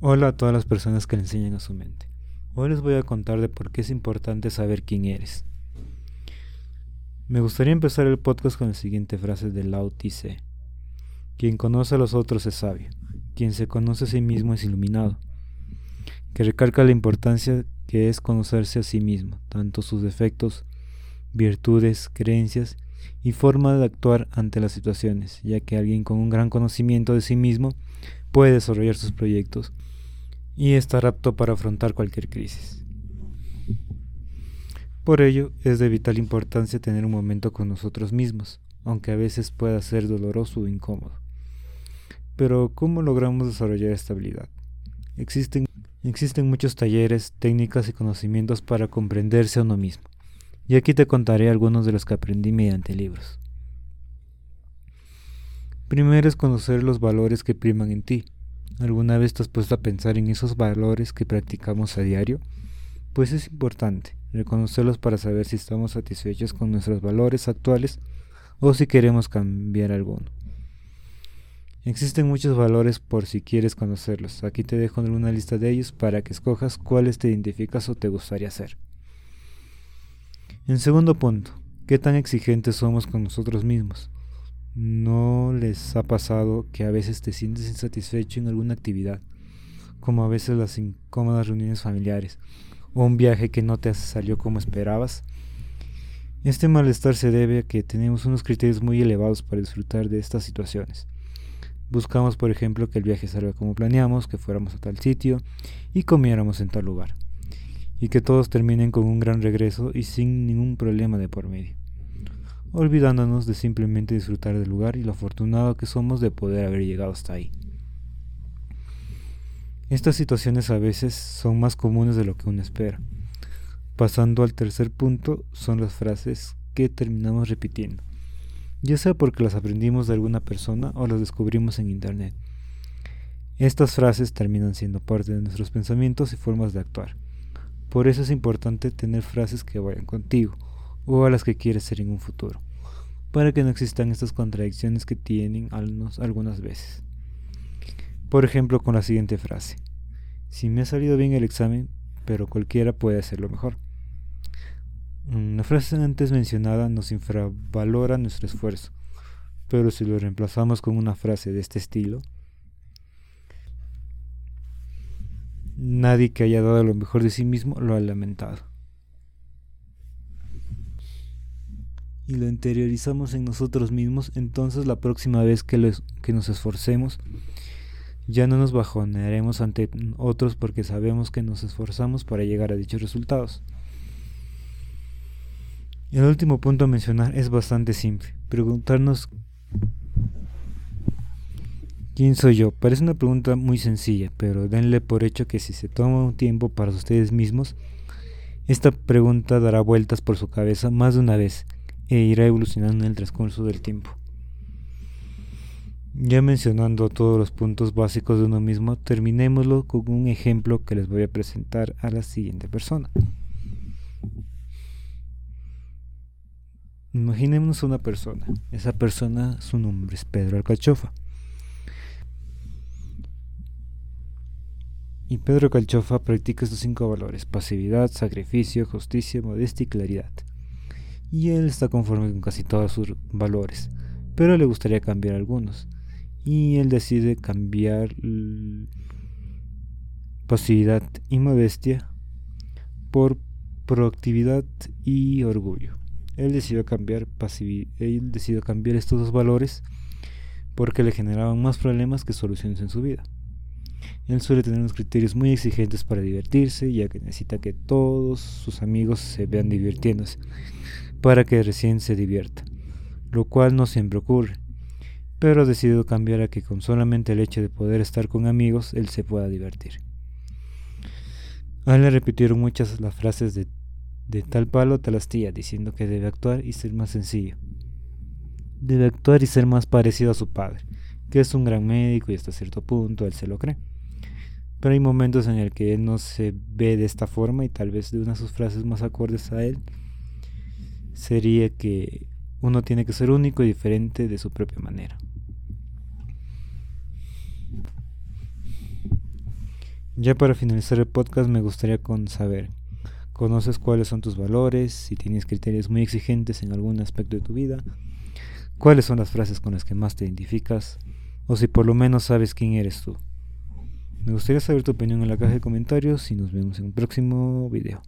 Hola a todas las personas que le enseñan a su mente. Hoy les voy a contar de por qué es importante saber quién eres. Me gustaría empezar el podcast con la siguiente frase de Lao Tse. Quien conoce a los otros es sabio, quien se conoce a sí mismo es iluminado, que recalca la importancia que es conocerse a sí mismo, tanto sus defectos, virtudes, creencias y forma de actuar ante las situaciones, ya que alguien con un gran conocimiento de sí mismo puede desarrollar sus proyectos y estar apto para afrontar cualquier crisis. Por ello, es de vital importancia tener un momento con nosotros mismos, aunque a veces pueda ser doloroso o incómodo. Pero, ¿cómo logramos desarrollar esta habilidad? Existen, existen muchos talleres, técnicas y conocimientos para comprenderse a uno mismo, y aquí te contaré algunos de los que aprendí mediante libros. Primero es conocer los valores que priman en ti, ¿Alguna vez te has puesto a pensar en esos valores que practicamos a diario? Pues es importante reconocerlos para saber si estamos satisfechos con nuestros valores actuales o si queremos cambiar alguno. Existen muchos valores por si quieres conocerlos. Aquí te dejo una lista de ellos para que escojas cuáles te identificas o te gustaría ser. En segundo punto, ¿qué tan exigentes somos con nosotros mismos? ¿No les ha pasado que a veces te sientes insatisfecho en alguna actividad, como a veces las incómodas reuniones familiares o un viaje que no te salió como esperabas? Este malestar se debe a que tenemos unos criterios muy elevados para disfrutar de estas situaciones. Buscamos, por ejemplo, que el viaje salga como planeamos, que fuéramos a tal sitio y comiéramos en tal lugar, y que todos terminen con un gran regreso y sin ningún problema de por medio olvidándonos de simplemente disfrutar del lugar y lo afortunado que somos de poder haber llegado hasta ahí. Estas situaciones a veces son más comunes de lo que uno espera. Pasando al tercer punto son las frases que terminamos repitiendo, ya sea porque las aprendimos de alguna persona o las descubrimos en internet. Estas frases terminan siendo parte de nuestros pensamientos y formas de actuar. Por eso es importante tener frases que vayan contigo o a las que quieres ser en un futuro, para que no existan estas contradicciones que tienen algunas veces. Por ejemplo, con la siguiente frase. Si me ha salido bien el examen, pero cualquiera puede hacerlo mejor. La frase antes mencionada nos infravalora nuestro esfuerzo, pero si lo reemplazamos con una frase de este estilo, nadie que haya dado lo mejor de sí mismo lo ha lamentado. Y lo interiorizamos en nosotros mismos, entonces la próxima vez que, que nos esforcemos, ya no nos bajonearemos ante otros porque sabemos que nos esforzamos para llegar a dichos resultados. El último punto a mencionar es bastante simple. Preguntarnos ¿Quién soy yo? Parece una pregunta muy sencilla, pero denle por hecho que si se toma un tiempo para ustedes mismos, esta pregunta dará vueltas por su cabeza más de una vez e irá evolucionando en el transcurso del tiempo. Ya mencionando todos los puntos básicos de uno mismo, terminémoslo con un ejemplo que les voy a presentar a la siguiente persona. Imaginemos una persona. Esa persona, su nombre es Pedro Alcachofa. Y Pedro Alcachofa practica estos cinco valores: pasividad, sacrificio, justicia, modestia y claridad y él está conforme con casi todos sus valores, pero le gustaría cambiar algunos. Y él decide cambiar pasividad y modestia por proactividad y orgullo. Él decidió cambiar él decidió cambiar estos dos valores porque le generaban más problemas que soluciones en su vida. Él suele tener unos criterios muy exigentes para divertirse, ya que necesita que todos sus amigos se vean divirtiéndose para que recién se divierta, lo cual no siempre ocurre, pero ha decidido cambiar a que con solamente el hecho de poder estar con amigos él se pueda divertir. A él le repitieron muchas las frases de, de tal palo tal astilla, diciendo que debe actuar y ser más sencillo. Debe actuar y ser más parecido a su padre, que es un gran médico y hasta cierto punto él se lo cree. Pero hay momentos en el que él no se ve de esta forma y tal vez de una de sus frases más acordes a él sería que uno tiene que ser único y diferente de su propia manera. Ya para finalizar el podcast me gustaría con saber, ¿conoces cuáles son tus valores? Si tienes criterios muy exigentes en algún aspecto de tu vida, ¿cuáles son las frases con las que más te identificas? O si por lo menos sabes quién eres tú. Me gustaría saber tu opinión en la caja de comentarios y nos vemos en un próximo video.